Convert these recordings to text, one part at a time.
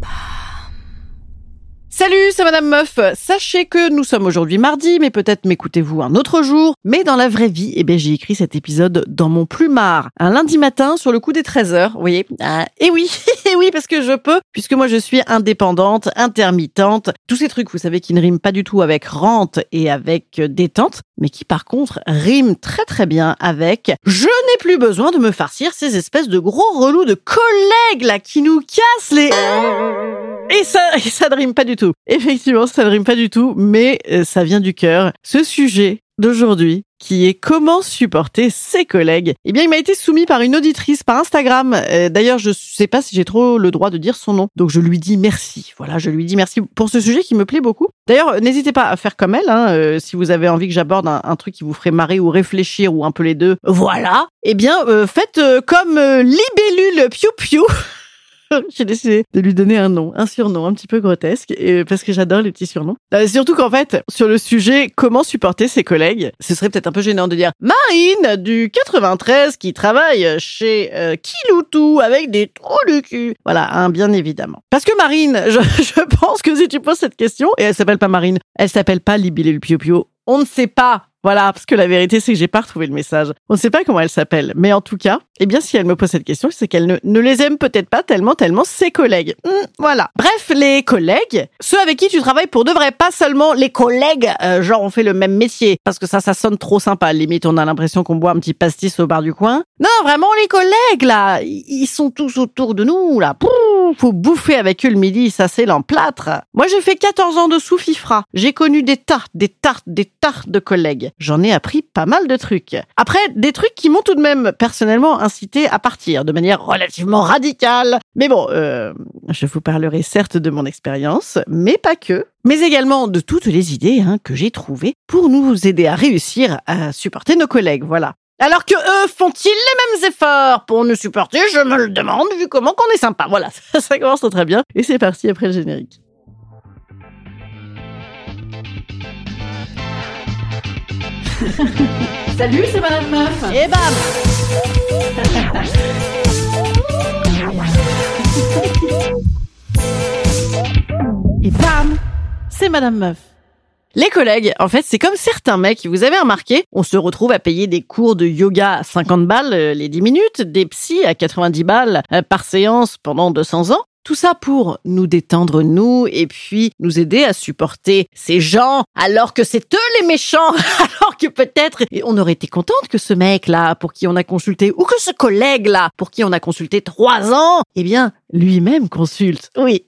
Bye. Salut, c'est Madame Meuf. Sachez que nous sommes aujourd'hui mardi, mais peut-être m'écoutez-vous un autre jour. Mais dans la vraie vie, eh bien, j'ai écrit cet épisode dans mon plumard, un lundi matin sur le coup des 13 heures. Vous voyez ah, Et oui, et oui, parce que je peux, puisque moi je suis indépendante, intermittente, tous ces trucs, vous savez, qui ne riment pas du tout avec rente et avec détente, mais qui par contre riment très très bien avec je n'ai plus besoin de me farcir ces espèces de gros relous de collègues là qui nous cassent les et ça, et ça ne pas du tout. Effectivement, ça ne rime pas du tout, mais euh, ça vient du cœur. Ce sujet d'aujourd'hui, qui est comment supporter ses collègues. Eh bien, il m'a été soumis par une auditrice par Instagram. Euh, D'ailleurs, je sais pas si j'ai trop le droit de dire son nom, donc je lui dis merci. Voilà, je lui dis merci pour ce sujet qui me plaît beaucoup. D'ailleurs, n'hésitez pas à faire comme elle, hein, euh, si vous avez envie que j'aborde un, truc qui vous ferait marrer ou réfléchir ou un peu les deux. Voilà. Eh bien, euh, faites comme Libellule Piu Piu. j'ai décidé de lui donner un nom, un surnom un petit peu grotesque, et, parce que j'adore les petits surnoms. Euh, surtout qu'en fait, sur le sujet comment supporter ses collègues, ce serait peut-être un peu gênant de dire Marine du 93 qui travaille chez euh, Kiloutou avec des trous du cul. Voilà, hein, bien évidemment. Parce que Marine, je, je pense que si tu poses cette question, et elle s'appelle pas Marine, elle s'appelle pas Libile le Pio Pio, on ne sait pas voilà, parce que la vérité, c'est que j'ai pas retrouvé le message. On ne sait pas comment elle s'appelle, mais en tout cas, eh bien, si elle me pose cette question, c'est qu'elle ne, ne, les aime peut-être pas tellement, tellement ses collègues. Hum, voilà. Bref, les collègues, ceux avec qui tu travailles pour de vrai, pas seulement les collègues, euh, genre on fait le même métier, parce que ça, ça sonne trop sympa. Limite, on a l'impression qu'on boit un petit pastis au bar du coin. Non, vraiment, les collègues, là, ils sont tous autour de nous, là. Pouh, faut bouffer avec eux le midi, ça c'est l'emplâtre. Moi, j'ai fait 14 ans de sous-fifra. J'ai connu des tartes, des tartes, des tartes de collègues j'en ai appris pas mal de trucs. Après, des trucs qui m'ont tout de même personnellement incité à partir de manière relativement radicale. Mais bon, euh, je vous parlerai certes de mon expérience, mais pas que. Mais également de toutes les idées hein, que j'ai trouvées pour nous aider à réussir à supporter nos collègues. Voilà. Alors que eux font-ils les mêmes efforts pour nous supporter Je me le demande, vu comment qu'on est sympa. Voilà, ça commence très bien. Et c'est parti après le générique. Salut, c'est Madame Meuf. Et bam Et bam C'est Madame Meuf. Les collègues, en fait, c'est comme certains mecs, vous avez remarqué, on se retrouve à payer des cours de yoga à 50 balles euh, les 10 minutes, des psys à 90 balles euh, par séance pendant 200 ans. Tout ça pour nous détendre nous et puis nous aider à supporter ces gens alors que c'est eux les méchants, alors que peut-être on aurait été contente que ce mec-là pour qui on a consulté ou que ce collègue-là pour qui on a consulté trois ans, eh bien lui-même consulte. Oui.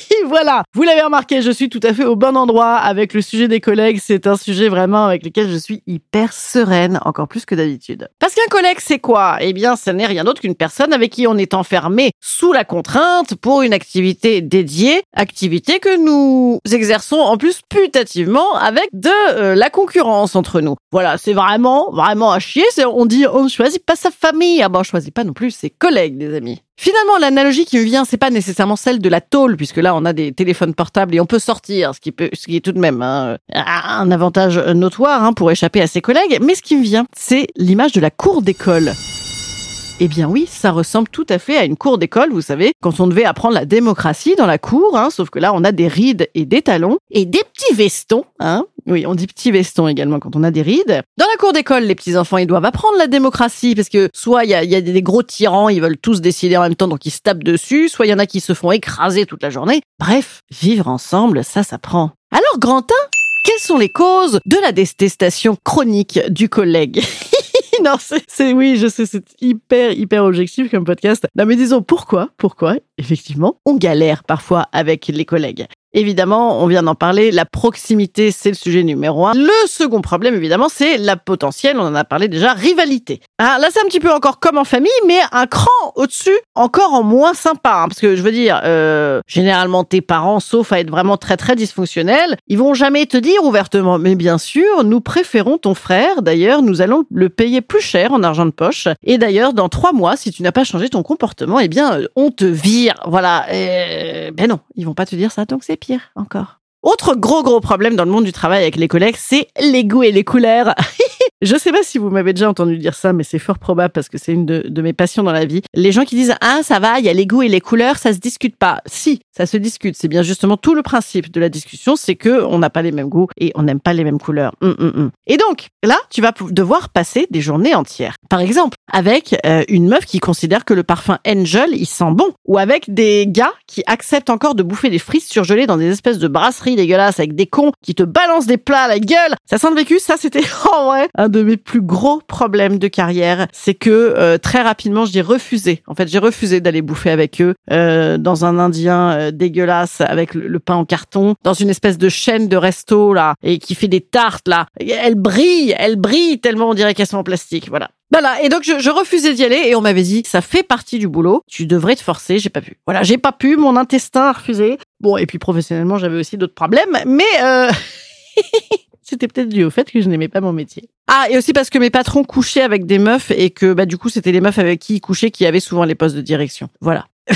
voilà, vous l'avez remarqué, je suis tout à fait au bon endroit avec le sujet des collègues. C'est un sujet vraiment avec lequel je suis hyper sereine, encore plus que d'habitude. Parce qu'un collègue, c'est quoi? Eh bien, ce n'est rien d'autre qu'une personne avec qui on est enfermé sous la contrainte pour une activité dédiée, activité que nous exerçons en plus putativement avec de euh, la concurrence entre nous. Voilà, c'est vraiment, vraiment à chier. On dit, on choisit pas sa famille. Ah ben, on choisit pas non plus ses collègues, des amis. Finalement, l'analogie qui me vient, c'est pas nécessairement celle de la tôle, puisque là, on a des téléphones portables et on peut sortir, ce qui est tout de même hein, un avantage notoire hein, pour échapper à ses collègues. Mais ce qui me vient, c'est l'image de la cour d'école. Eh bien oui, ça ressemble tout à fait à une cour d'école, vous savez, quand on devait apprendre la démocratie dans la cour, hein, sauf que là on a des rides et des talons et des petits vestons, hein. Oui, on dit petits vestons également quand on a des rides. Dans la cour d'école, les petits enfants, ils doivent apprendre la démocratie parce que soit il y a, y a, des gros tyrans, ils veulent tous décider en même temps, donc ils se tapent dessus, soit il y en a qui se font écraser toute la journée. Bref, vivre ensemble, ça s'apprend. Alors Grantin, quelles sont les causes de la détestation chronique du collègue? non, c'est oui, je sais, c'est hyper hyper objectif comme podcast. Non, mais disons pourquoi, pourquoi effectivement, on galère parfois avec les collègues? Évidemment, on vient d'en parler, la proximité, c'est le sujet numéro un. Le second problème, évidemment, c'est la potentielle, on en a parlé déjà, rivalité. Ah, là, c'est un petit peu encore comme en famille, mais un cran au-dessus, encore en moins sympa. hein, parce que je veux dire, euh, généralement, tes parents, sauf à être vraiment très très dysfonctionnels, ils vont jamais te dire ouvertement, mais bien sûr, nous préférons ton frère. D'ailleurs, nous allons le payer plus cher en argent de poche. Et d'ailleurs, dans trois mois, si tu n'as pas changé ton comportement, eh bien, euh, on te vire. Voilà. Ben non, ils vont pas te dire ça, donc c'est pire encore. Autre gros gros problème dans le monde du travail avec les collègues, c'est les goûts et les couleurs. Je sais pas si vous m'avez déjà entendu dire ça, mais c'est fort probable parce que c'est une de, mes passions dans la vie. Les gens qui disent ah ça va, il y a les goûts et les couleurs, ça se discute pas. Si, ça se discute. C'est bien justement tout le principe de la discussion, c'est que on n'a pas les mêmes goûts et on n'aime pas les mêmes couleurs. Hum, hum, hum. Et donc là, tu vas devoir passer des journées entières. Par exemple, avec euh, une meuf qui considère que le parfum Angel il sent bon, ou avec des gars qui acceptent encore de bouffer des frites surgelées dans des espèces de brasseries dégueulasses avec des cons qui te balancent des plats à la gueule. Ça sent le vécu, ça c'était en vrai un de mes plus gros problèmes de carrière, c'est que euh, très rapidement j'ai refusé. En fait, j'ai refusé d'aller bouffer avec eux euh, dans un Indien euh, dégueulasse avec le, pain en carton, dans une espèce de chaîne de resto là et qui fait des tartes là. Elle brille, elle brille tellement on dirait qu'elles sont en plastique. Voilà. Voilà, et donc je, je refusais d'y aller et on m'avait dit ça fait partie du boulot, tu devrais te forcer, j'ai pas pu. Voilà, j'ai pas pu, mon intestin a refusé. Bon, et puis professionnellement, j'avais aussi d'autres problèmes, mais euh... c'était peut-être dû au fait que je n'aimais pas mon métier. Ah, et aussi parce que mes patrons couchaient avec des meufs et que bah du coup, c'était les meufs avec qui ils couchaient qui avaient souvent les postes de direction. Voilà.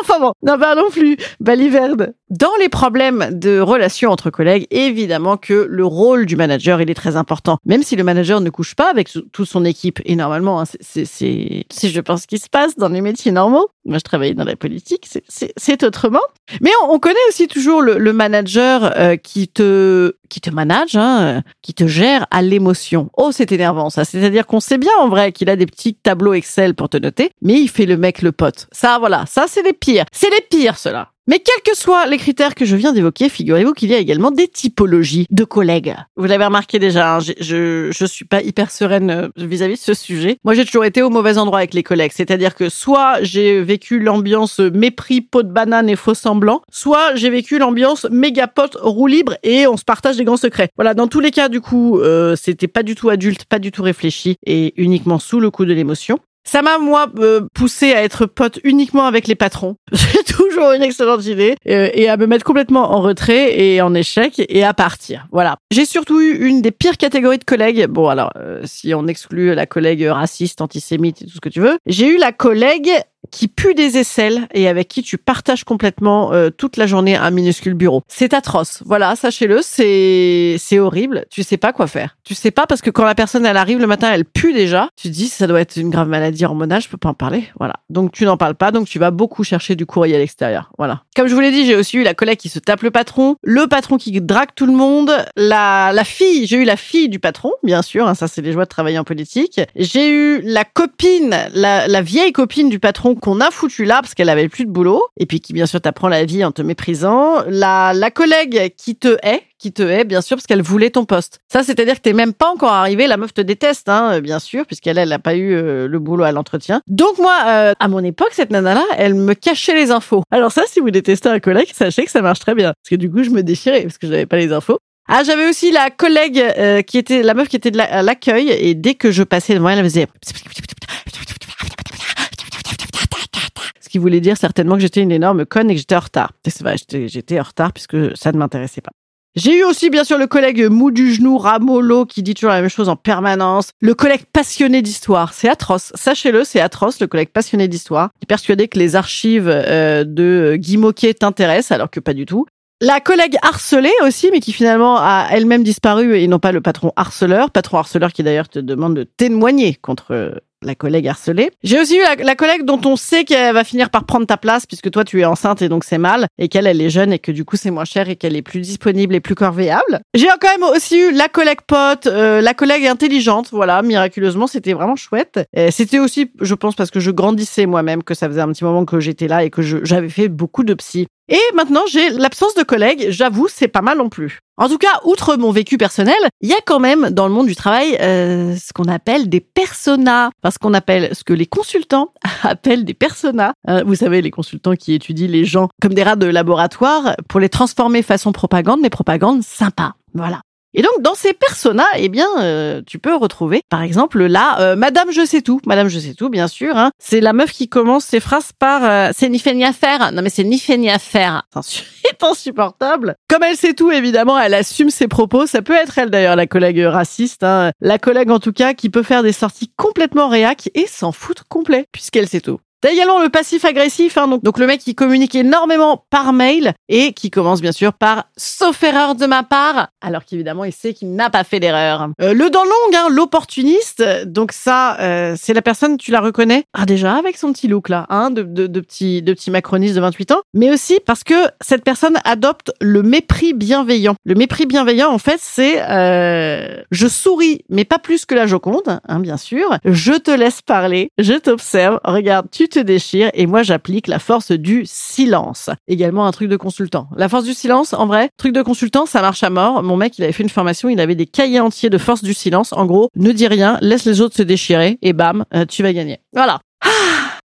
enfin bon, n'en parlons plus. Baliverde. Dans les problèmes de relations entre collègues, évidemment que le rôle du manager, il est très important. Même si le manager ne couche pas avec toute son équipe, et normalement, hein, c'est, si je pense, ce qui se passe dans les métiers normaux. Moi, je travaillais dans la politique, c'est, autrement. Mais on, on, connaît aussi toujours le, manager euh, qui te, qui te manage, hein, qui te gère à l'émotion. Oh, c'est énervant, ça. C'est-à-dire qu'on sait bien, en vrai, qu'il a des petits tableaux Excel pour te noter, mais il fait le mec le pote. Ça, voilà. Ça, c'est les pires. C'est les pires, ceux-là. Mais quels que soient les critères que je viens d'évoquer, figurez-vous qu'il y a également des typologies de collègues. Vous l'avez remarqué déjà, hein, je, je, suis pas hyper sereine vis-à-vis de ce sujet. Moi, j'ai toujours été au mauvais endroit avec les collègues. C'est-à-dire que soit j'ai vécu l'ambiance mépris, pot de banane et faux semblant, soit j'ai vécu l'ambiance méga pote, roue libre et on se partage des grands secrets. Voilà, dans tous les cas, du coup, euh, c'était pas du tout adulte, pas du tout réfléchi et uniquement sous le coup de l'émotion. Ça m'a moi euh, poussé à être pote uniquement avec les patrons. C'est toujours une excellente idée euh, et à me mettre complètement en retrait et en échec et à partir. Voilà. J'ai surtout eu une des pires catégories de collègues. Bon alors euh, si on exclut la collègue raciste, antisémite et tout ce que tu veux, j'ai eu la collègue qui pue des aisselles et avec qui tu partages complètement euh, toute la journée un minuscule bureau. C'est atroce. Voilà, sachez-le, c'est c'est horrible. Tu sais pas quoi faire. Tu sais pas parce que quand la personne elle arrive le matin, elle pue déjà. Tu te dis ça doit être une grave maladie hormonale, je peux pas en parler. Voilà. Donc tu n'en parles pas, donc tu vas beaucoup chercher du courrier à l'extérieur. Voilà. Comme je vous l'ai dit, j'ai aussi eu la collègue qui se tape le patron, le patron qui drague tout le monde, la la fille, j'ai eu la fille du patron, bien sûr, hein, ça c'est les joies de travailler en politique. J'ai eu la copine, la, la vieille copine du patron qu'on a foutu là parce qu'elle avait plus de boulot et puis qui bien sûr t'apprend la vie en te méprisant. La, la collègue qui te hait, qui te hait bien sûr parce qu'elle voulait ton poste. Ça c'est-à-dire que t'es même pas encore arrivé, la meuf te déteste hein, bien sûr puisqu'elle elle a pas eu euh, le boulot à l'entretien. Donc moi euh, à mon époque cette nana là, elle me cachait les infos. Alors ça si vous détestez un collègue, sachez que ça marche très bien parce que du coup je me déchirais parce que je n'avais pas les infos. Ah, j'avais aussi la collègue euh, qui était la meuf qui était de à l'accueil et dès que je passais devant elle, elle faisait qui voulait dire certainement que j'étais une énorme conne et que j'étais en retard. C'est vrai, j'étais en retard puisque ça ne m'intéressait pas. J'ai eu aussi bien sûr le collègue mou du genou, ramolo, qui dit toujours la même chose en permanence. Le collègue passionné d'histoire, c'est atroce. Sachez-le, c'est atroce, le collègue passionné d'histoire, est persuadé que les archives euh, de Guy Moquet t'intéressent, alors que pas du tout. La collègue harcelée aussi, mais qui finalement a elle-même disparu et non pas le patron harceleur. Patron harceleur qui d'ailleurs te demande de témoigner contre la collègue harcelée. J'ai aussi eu la, la, collègue dont on sait qu'elle va finir par prendre ta place puisque toi tu es enceinte et donc c'est mal et qu'elle elle est jeune et que du coup c'est moins cher et qu'elle est plus disponible et plus corvéable. J'ai quand même aussi eu la collègue pote, euh, la collègue intelligente, voilà, miraculeusement c'était vraiment chouette. C'était aussi, je pense, parce que je grandissais moi-même que ça faisait un petit moment que j'étais là et que j'avais fait beaucoup de psy. Et maintenant, j'ai l'absence de collègues. J'avoue, c'est pas mal non plus. En tout cas, outre mon vécu personnel, il y a quand même dans le monde du travail euh, ce qu'on appelle des personas. Enfin, ce qu'on appelle, ce que les consultants appellent des personas. Euh, vous savez, les consultants qui étudient les gens comme des rats de laboratoire pour les transformer façon propagande, mais propagande sympa. Voilà. Et donc dans ces personas, eh bien, euh, tu peux retrouver, par exemple, là, euh, Madame je sais tout. Madame je sais tout, bien sûr. Hein. C'est la meuf qui commence ses phrases par euh, c'est ni fait ni à faire. Non mais c'est ni fait ni à faire. C'est insupportable. Comme elle sait tout, évidemment, elle assume ses propos. Ça peut être elle d'ailleurs, la collègue raciste, hein. la collègue en tout cas qui peut faire des sorties complètement réac et s'en foutre complet puisqu'elle sait tout. T'as également le passif agressif, hein, donc, le mec qui communique énormément par mail et qui commence bien sûr par sauf erreur de ma part, alors qu'évidemment il sait qu'il n'a pas fait d'erreur. Euh, le dent longue, hein, l'opportuniste, donc ça euh, c'est la personne, tu la reconnais? Ah déjà avec son petit look là, hein, de, de, de petit de petit macroniste de 28 ans, mais aussi parce que cette personne adopte le mépris bienveillant. Le mépris bienveillant en fait c'est euh, je souris mais pas plus que la Joconde, hein, bien sûr. Je te laisse parler, je t'observe, regarde tu te déchires et moi j'applique la force du silence. Également un truc de consultant. La force du silence, en vrai, truc de consultant, ça marche à mort. Mon mec, il avait fait une formation, il avait des cahiers entiers de force du silence. En gros, ne dis rien, laisse les autres se déchirer et bam, euh, tu vas gagner. Voilà. Ah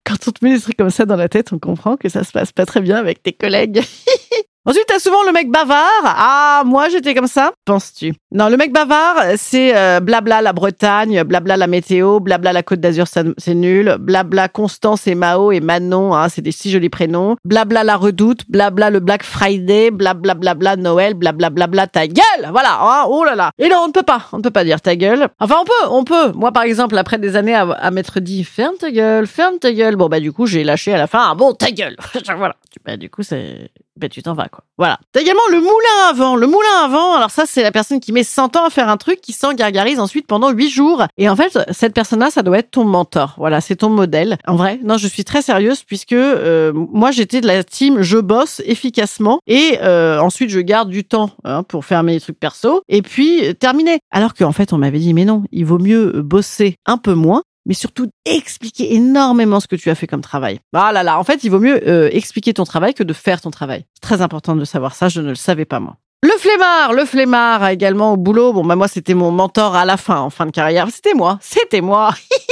quand on te met des trucs comme ça dans la tête, on comprend que ça se passe pas très bien avec tes collègues. Ensuite, t'as souvent le mec bavard. Ah, moi, j'étais comme ça. Penses-tu? Non, le mec bavard, c'est euh, blabla la Bretagne, blabla la météo, blabla la Côte d'Azur, c'est nul. Blabla Constance et Mao et Manon, hein, c'est des si jolis prénoms. Blabla la Redoute, blabla le Black Friday, blabla blabla Noël, blabla blabla ta gueule. Voilà. Hein, oh là là. Et non, on ne peut pas. On ne peut pas dire ta gueule. Enfin, on peut, on peut. Moi, par exemple, après des années à, m'être dit ferme ta gueule, ferme ta gueule. Bon bah du coup, j'ai lâché à la fin. Ah, bon, ta gueule. voilà. Bah, du coup, c'est ben tu t'en vas quoi. Voilà. T'as également le moulin à vent. Le moulin à vent, alors ça c'est la personne qui met 100 ans à faire un truc qui s'en gargarise ensuite pendant 8 jours. Et en fait, cette personne-là, ça doit être ton mentor. Voilà, c'est ton modèle. En vrai, non, je suis très sérieuse puisque euh, moi j'étais de la team je bosse efficacement et euh, ensuite je garde du temps hein, pour faire mes trucs perso et puis euh, terminé. Alors qu'en fait, on m'avait dit mais non, il vaut mieux bosser un peu moins mais surtout expliquer énormément ce que tu as fait comme travail. Ah là là, en fait, il vaut mieux euh, expliquer ton travail que de faire ton travail. Très important de savoir ça, je ne le savais pas moi. Le flemmard, le flemmard également au boulot. Bon, bah moi, c'était mon mentor à la fin, en fin de carrière. C'était moi, c'était moi.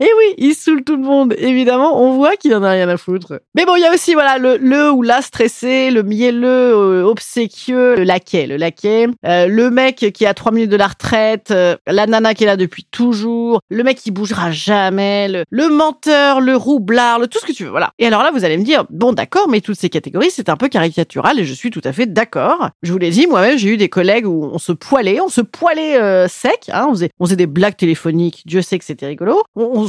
Et oui, il saoule tout le monde. Évidemment, on voit qu'il en a rien à foutre. Mais bon, il y a aussi voilà le, le ou la stressé, le mielleux, euh, obséquieux, le laquais, le laquais, euh, le mec qui a trois minutes de la retraite, euh, la nana qui est là depuis toujours, le mec qui bougera jamais, le, le menteur, le roublard, le tout ce que tu veux. Voilà. Et alors là, vous allez me dire, bon d'accord, mais toutes ces catégories, c'est un peu caricatural et je suis tout à fait d'accord. Je vous l'ai dit, moi-même, j'ai eu des collègues où on se poilait, on se poilait sec, hein, on faisait, on faisait des blagues téléphoniques. Dieu sait que c'était rigolo.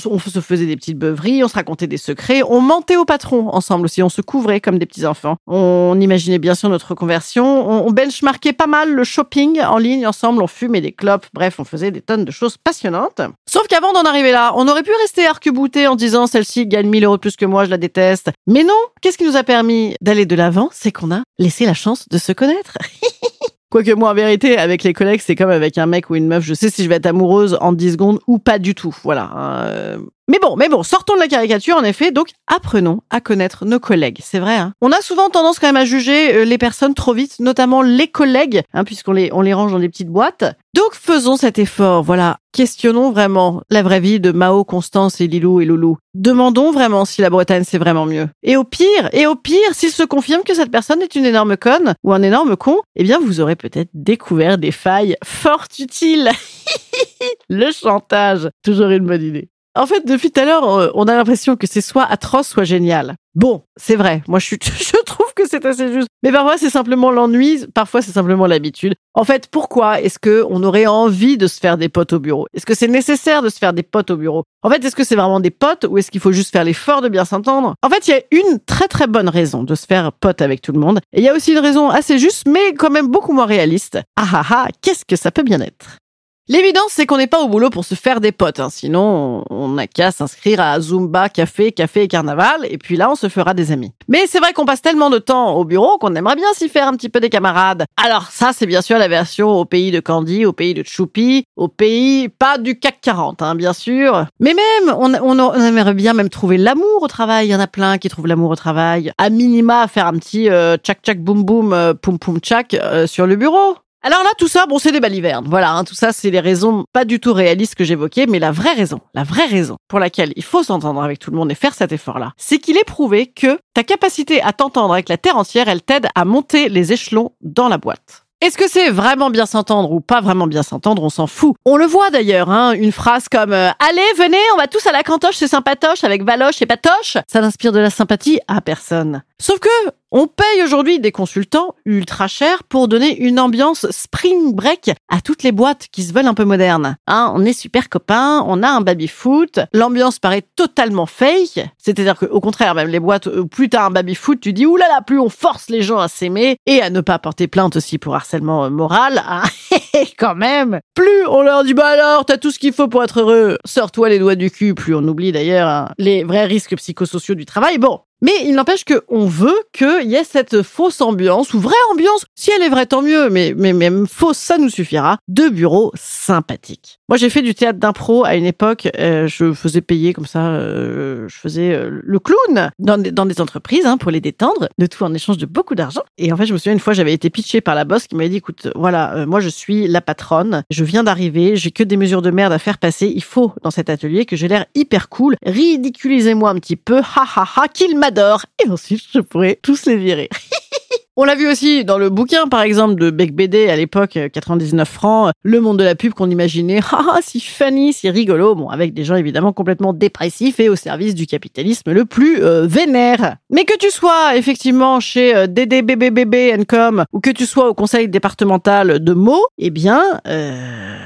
Se faisait des petites beuveries, on se racontait des secrets, on mentait au patron ensemble aussi, on se couvrait comme des petits enfants. On imaginait bien sûr notre conversion, on, on benchmarkait pas mal le shopping en ligne ensemble, on fumait des clopes, bref, on faisait des tonnes de choses passionnantes. Sauf qu'avant d'en arriver là, on aurait pu rester arc-bouté en disant celle-ci gagne 1000 euros de plus que moi, je la déteste. Mais non, qu'est-ce qui nous a permis d'aller de l'avant? C'est qu'on a laissé la chance de se connaître. Quoique moi, en vérité, avec les collègues, c'est comme avec un mec ou une meuf. Je sais si je vais être amoureuse en 10 secondes ou pas du tout. Voilà. Hein. Mais bon, mais bon, sortons de la caricature en effet. Donc, apprenons à connaître nos collègues. C'est vrai. Hein. On a souvent tendance quand même à juger euh, les personnes trop vite, notamment les collègues, hein, puisqu'on les on les range dans des petites boîtes. Donc, faisons cet effort. Voilà, questionnons vraiment la vraie vie de Mao, Constance et Lilou et Loulou. Demandons vraiment si la Bretagne c'est vraiment mieux. Et au pire, et au pire, s'il se confirme que cette personne est une énorme conne ou un énorme con, eh bien, vous aurez peut-être découvert des failles fort utiles. Le chantage, toujours une bonne idée. En fait, depuis tout à l'heure, euh, on a l'impression que c'est soit atroce, soit génial. Bon, c'est vrai. Moi, je, trouve que c'est assez juste. Mais parfois, c'est simplement l'ennui. Parfois, c'est simplement l'habitude. En fait, pourquoi est-ce que on aurait envie de se faire des potes au bureau? Est-ce que c'est nécessaire de se faire des potes au bureau? En fait, est-ce que c'est vraiment des potes ou est-ce qu'il faut juste faire l'effort de bien s'entendre? En fait, il y a une très très bonne raison de se faire pote avec tout le monde. Et il y a aussi une raison assez juste, mais quand même beaucoup moins réaliste. Ah ah ah, qu'est-ce que ça peut bien être? L'évidence, c'est qu'on n'est pas au boulot pour se faire des potes. Hein. Sinon, on n'a qu'à s'inscrire à Zumba, café, café et carnaval, et puis là, on se fera des amis. Mais c'est vrai qu'on passe tellement de temps au bureau qu'on aimerait bien s'y faire un petit peu des camarades. Alors ça, c'est bien sûr la version au pays de Candy, au pays de Choupi, au pays pas du CAC 40, hein, bien sûr. Mais même, on, aimerait bien même trouver l'amour au travail. Il y en a plein qui trouvent l'amour au travail. À minima, faire un petit euh, tchak tchak boum boum, euh, poum poum tchak euh, sur le bureau. Alors là, tout ça, bon, c'est des balivernes. Voilà, hein, tout ça, c'est les raisons pas du tout réalistes que j'évoquais, mais la vraie raison, la vraie raison pour laquelle il faut s'entendre avec tout le monde et faire cet effort-là, c'est qu'il est prouvé que ta capacité à t'entendre avec la terre entière, elle t'aide à monter les échelons dans la boîte. Est-ce que c'est vraiment bien s'entendre ou pas vraiment bien s'entendre? On s'en fout. On le voit d'ailleurs, hein, une phrase comme euh, Allez, venez, on va tous à la cantoche, c'est sympatoche avec Valoche et Patoche. Ça n'inspire de la sympathie à personne. Sauf que on paye aujourd'hui des consultants ultra chers pour donner une ambiance spring break à toutes les boîtes qui se veulent un peu modernes. Hein, on est super copains, on a un baby foot, l'ambiance paraît totalement fake. C'est-à-dire qu'au contraire, même les boîtes, euh, plus t'as un baby foot, tu dis oulala, plus on force les gens à s'aimer et à ne pas porter plainte aussi pour harcèlement euh, moral. Hein. Quand même, plus on leur dit bah alors t'as tout ce qu'il faut pour être heureux, sors-toi les doigts du cul. Plus on oublie d'ailleurs hein, les vrais risques psychosociaux du travail. Bon, mais il n'empêche qu'on veut qu'il y ait cette fausse ambiance, ou vraie ambiance, si elle est vraie tant mieux, mais, mais même fausse, ça nous suffira, de bureaux sympathiques. Moi j'ai fait du théâtre d'impro à une époque, euh, je faisais payer comme ça, euh, je faisais euh, le clown dans des, dans des entreprises hein, pour les détendre, de tout en échange de beaucoup d'argent. Et en fait je me souviens une fois j'avais été pitché par la boss qui m'avait dit écoute voilà moi je suis la patronne, je viens d'arriver, j'ai que des mesures de merde à faire passer, il faut dans cet atelier que j'ai l'air hyper cool, ridiculisez-moi un petit peu, ha ha ha, qu'il m'a et ensuite je pourrais tous les virer. On l'a vu aussi dans le bouquin, par exemple, de Beck BD à l'époque, 99 euh, francs, le monde de la pub qu'on imaginait, ah, si funny, si rigolo, bon, avec des gens évidemment complètement dépressifs et au service du capitalisme le plus euh, vénère. Mais que tu sois effectivement chez euh, DDBBBB Com ou que tu sois au conseil départemental de Meaux, eh bien, euh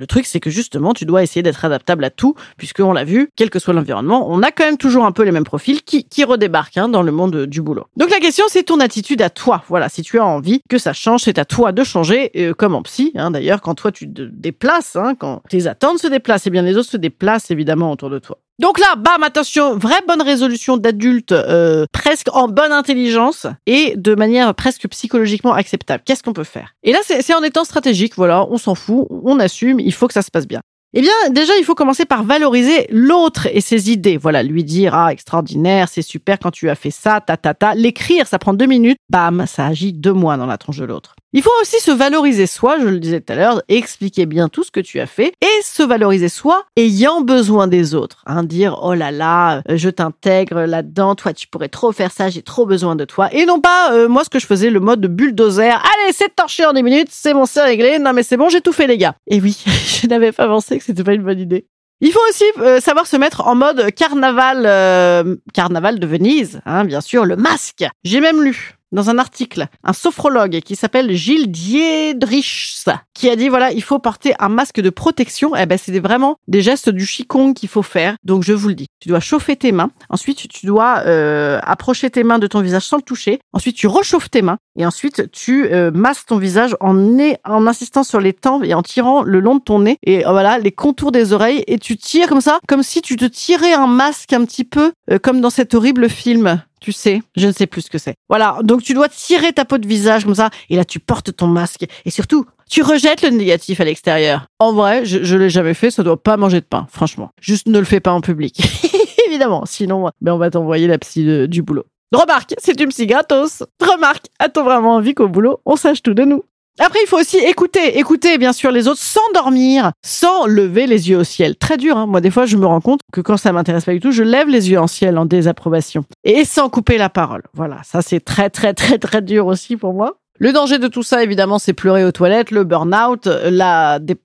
le truc, c'est que justement, tu dois essayer d'être adaptable à tout, puisqu'on l'a vu, quel que soit l'environnement, on a quand même toujours un peu les mêmes profils qui, qui redébarquent hein, dans le monde du boulot. Donc la question, c'est ton attitude à toi. Voilà, si tu as envie que ça change, c'est à toi de changer, euh, comme en psy. Hein, D'ailleurs, quand toi tu te déplaces, hein, quand tes attentes se déplacent, et eh bien les autres se déplacent évidemment autour de toi. Donc là, bam, attention, vraie bonne résolution d'adulte, euh, presque en bonne intelligence et de manière presque psychologiquement acceptable. Qu'est-ce qu'on peut faire? Et là, c'est en étant stratégique, voilà, on s'en fout, on assume, il faut que ça se passe bien. Eh bien, déjà, il faut commencer par valoriser l'autre et ses idées. Voilà, lui dire, ah, extraordinaire, c'est super quand tu as fait ça, ta, ta, ta. L'écrire, ça prend deux minutes. Bam, ça agit deux mois dans la tronche de l'autre. Il faut aussi se valoriser soi, je le disais tout à l'heure, expliquer bien tout ce que tu as fait et se valoriser soi ayant besoin des autres. Hein, dire oh là là, euh, je t'intègre là-dedans, toi tu pourrais trop faire ça, j'ai trop besoin de toi. Et non pas euh, moi ce que je faisais le mode bulldozer. Allez, c'est torché en 10 minutes, c'est bon, c'est réglé. Non mais c'est bon, j'ai tout fait les gars. Et oui, je n'avais pas pensé que c'était pas une bonne idée. Il faut aussi euh, savoir se mettre en mode carnaval, carnaval de Venise, hein, bien sûr, le masque. J'ai même lu dans un article, un sophrologue qui s'appelle Gilles Diedrichs, qui a dit voilà, il faut porter un masque de protection. Eh ben, c'est vraiment des gestes du Qigong qu'il faut faire. Donc, je vous le dis. Tu dois chauffer tes mains. Ensuite, tu dois euh, approcher tes mains de ton visage sans le toucher. Ensuite, tu réchauffes tes mains. Et ensuite, tu euh, masses ton visage en, nez, en insistant sur les tempes et en tirant le long de ton nez. Et euh, voilà, les contours des oreilles. Et tu tires comme ça, comme si tu te tirais un masque un petit peu, euh, comme dans cet horrible film tu sais, je ne sais plus ce que c'est. Voilà, donc tu dois tirer ta peau de visage comme ça, et là tu portes ton masque, et surtout, tu rejettes le négatif à l'extérieur. En vrai, je, je l'ai jamais fait, ça doit pas manger de pain, franchement. Juste ne le fais pas en public. Évidemment, sinon, ben on va t'envoyer la psy du boulot. Remarque, c'est une psy gratos. Remarque, a-t-on vraiment envie qu'au boulot, on sache tout de nous? Après, il faut aussi écouter, écouter bien sûr les autres sans dormir, sans lever les yeux au ciel. Très dur, hein. moi des fois je me rends compte que quand ça m'intéresse pas du tout, je lève les yeux en ciel en désapprobation. Et sans couper la parole. Voilà, ça c'est très très très très dur aussi pour moi. Le danger de tout ça, évidemment, c'est pleurer aux toilettes, le burn-out, la dépression,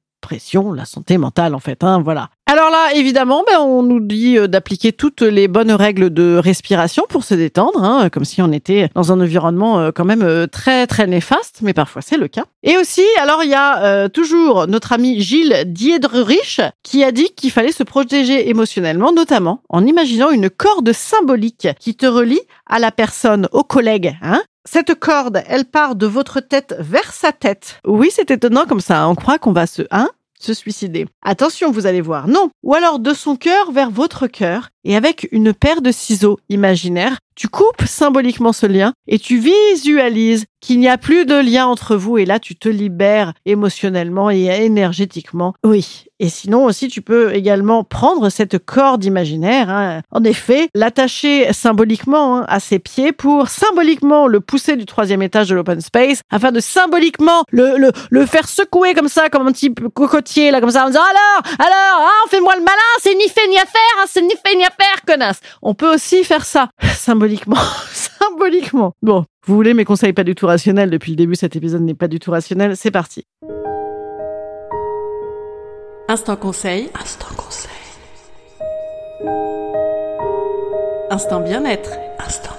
la santé mentale en fait. Hein, voilà. Alors là, évidemment, ben, on nous dit euh, d'appliquer toutes les bonnes règles de respiration pour se détendre, hein, comme si on était dans un environnement euh, quand même euh, très très néfaste, mais parfois c'est le cas. Et aussi, alors il y a toujours notre ami Gilles Diedrich qui a dit qu'il fallait se protéger émotionnellement, notamment en imaginant une corde symbolique qui te relie à la personne, au collègue, hein, cette corde, elle part de votre tête vers sa tête. Oui, c'est étonnant comme ça. Hein. On croit qu'on va se, hein, se suicider. Attention, vous allez voir, non. Ou alors de son cœur vers votre cœur et avec une paire de ciseaux imaginaires, tu coupes symboliquement ce lien et tu visualises qu'il n'y a plus de lien entre vous et là tu te libères émotionnellement et énergétiquement. Oui. Et sinon aussi tu peux également prendre cette corde imaginaire, hein. en effet, l'attacher symboliquement hein, à ses pieds pour symboliquement le pousser du troisième étage de l'open space afin de symboliquement le, le, le faire secouer comme ça comme un petit cocotier là comme ça en disant alors alors ah, fais-moi le malin c'est ni fait ni à faire hein, c'est ni fait ni à faire connasse on peut aussi faire ça symboliquement symboliquement. Bon, vous voulez mes conseils pas du tout rationnels depuis le début, cet épisode n'est pas du tout rationnel, c'est parti. Instant conseil. Instant conseil. Instant bien-être. Instant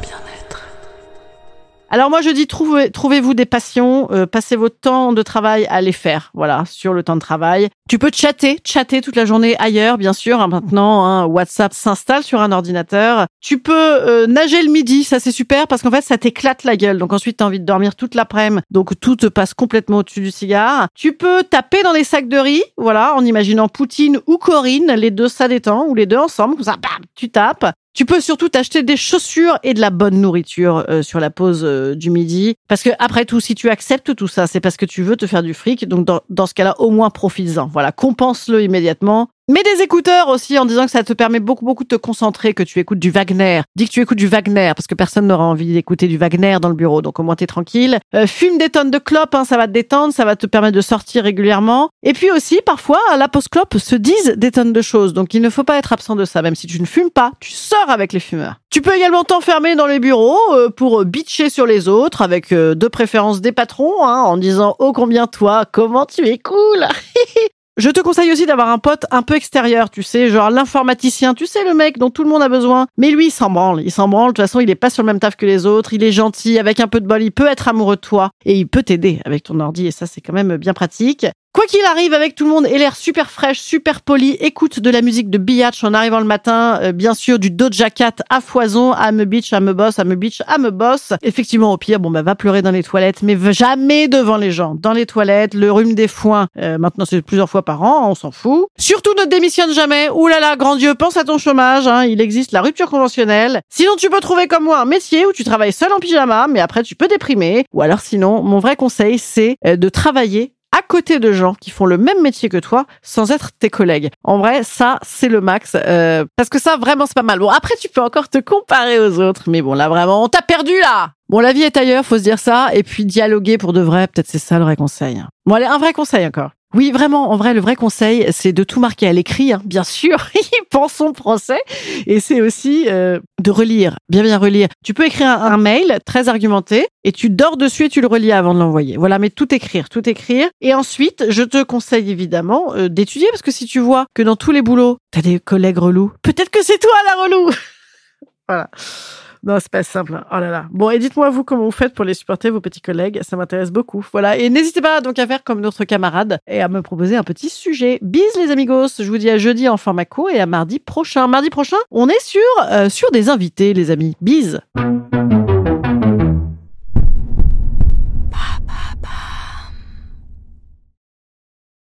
alors moi je dis trouvez, trouvez-vous des passions, euh, passez votre temps de travail à les faire, voilà, sur le temps de travail. Tu peux chatter, chatter toute la journée ailleurs, bien sûr. Hein, maintenant, hein, WhatsApp s'installe sur un ordinateur. Tu peux euh, nager le midi, ça c'est super parce qu'en fait ça t'éclate la gueule. Donc ensuite t'as envie de dormir toute l'après-midi, donc tout te passe complètement au-dessus du cigare. Tu peux taper dans les sacs de riz, voilà, en imaginant Poutine ou Corinne, les deux ça détend, ou les deux ensemble, comme ça, bam, tu tapes. Tu peux surtout t'acheter des chaussures et de la bonne nourriture euh, sur la pause euh, du midi. Parce que après tout, si tu acceptes tout ça, c'est parce que tu veux te faire du fric. Donc dans, dans ce cas-là, au moins profites-en. Voilà, compense-le immédiatement. Mets des écouteurs aussi en disant que ça te permet beaucoup beaucoup de te concentrer, que tu écoutes du Wagner. Dis que tu écoutes du Wagner parce que personne n'aura envie d'écouter du Wagner dans le bureau, donc au moins t'es tranquille. Euh, fume des tonnes de clopes, hein, ça va te détendre, ça va te permettre de sortir régulièrement. Et puis aussi, parfois, à la pause clope se disent des tonnes de choses, donc il ne faut pas être absent de ça. Même si tu ne fumes pas, tu sors avec les fumeurs. Tu peux également t'enfermer dans les bureaux euh, pour bitcher sur les autres, avec euh, de préférence des patrons, hein, en disant oh combien toi, comment tu es cool. Je te conseille aussi d'avoir un pote un peu extérieur, tu sais, genre l'informaticien, tu sais, le mec dont tout le monde a besoin. Mais lui, il s'en branle, il s'en branle. De toute façon, il est pas sur le même taf que les autres, il est gentil, avec un peu de bol, il peut être amoureux de toi et il peut t'aider avec ton ordi et ça, c'est quand même bien pratique. Quoi qu'il arrive avec tout le monde et l'air super fraîche, super poli, écoute de la musique de Biatch en arrivant le matin, euh, bien sûr du Doja Cat à foison, à me bitch, à me boss, à me bitch, à me boss. Effectivement, au pire, bon bah va pleurer dans les toilettes, mais jamais devant les gens. Dans les toilettes, le rhume des foins, euh, maintenant c'est plusieurs fois par an, on s'en fout. Surtout ne démissionne jamais. Ouh là là, grand Dieu, pense à ton chômage, hein, il existe la rupture conventionnelle. Sinon tu peux trouver comme moi un métier où tu travailles seul en pyjama, mais après tu peux déprimer. Ou alors sinon, mon vrai conseil c'est euh, de travailler à côté de gens qui font le même métier que toi sans être tes collègues. En vrai, ça, c'est le max. Euh, parce que ça, vraiment, c'est pas mal. Bon, après, tu peux encore te comparer aux autres. Mais bon, là, vraiment, on t'a perdu, là Bon, la vie est ailleurs, faut se dire ça. Et puis, dialoguer pour de vrai, peut-être c'est ça le vrai conseil. Bon, allez, un vrai conseil encore. Oui, vraiment, en vrai, le vrai conseil, c'est de tout marquer à l'écrit, hein, bien sûr, son procès, et c'est aussi euh, de relire, bien bien relire. Tu peux écrire un, mail très argumenté, et tu dors dessus et tu le relis avant de l'envoyer. Voilà, mais tout écrire, tout écrire. Et ensuite, je te conseille évidemment euh, d'étudier, parce que si tu vois que dans tous les boulots, t'as des collègues relous, peut-être que c'est toi la relou Voilà. Non, c'est pas simple. Oh là là. Bon, et dites-moi vous comment vous faites pour les supporter, vos petits collègues? Ça m'intéresse beaucoup. Voilà. Et n'hésitez pas donc à faire comme notre camarade et à me proposer un petit sujet. Bis les amigos. Je vous dis à jeudi en format court et à mardi prochain. Mardi prochain, on est sur, euh, des invités, les amis. Bis.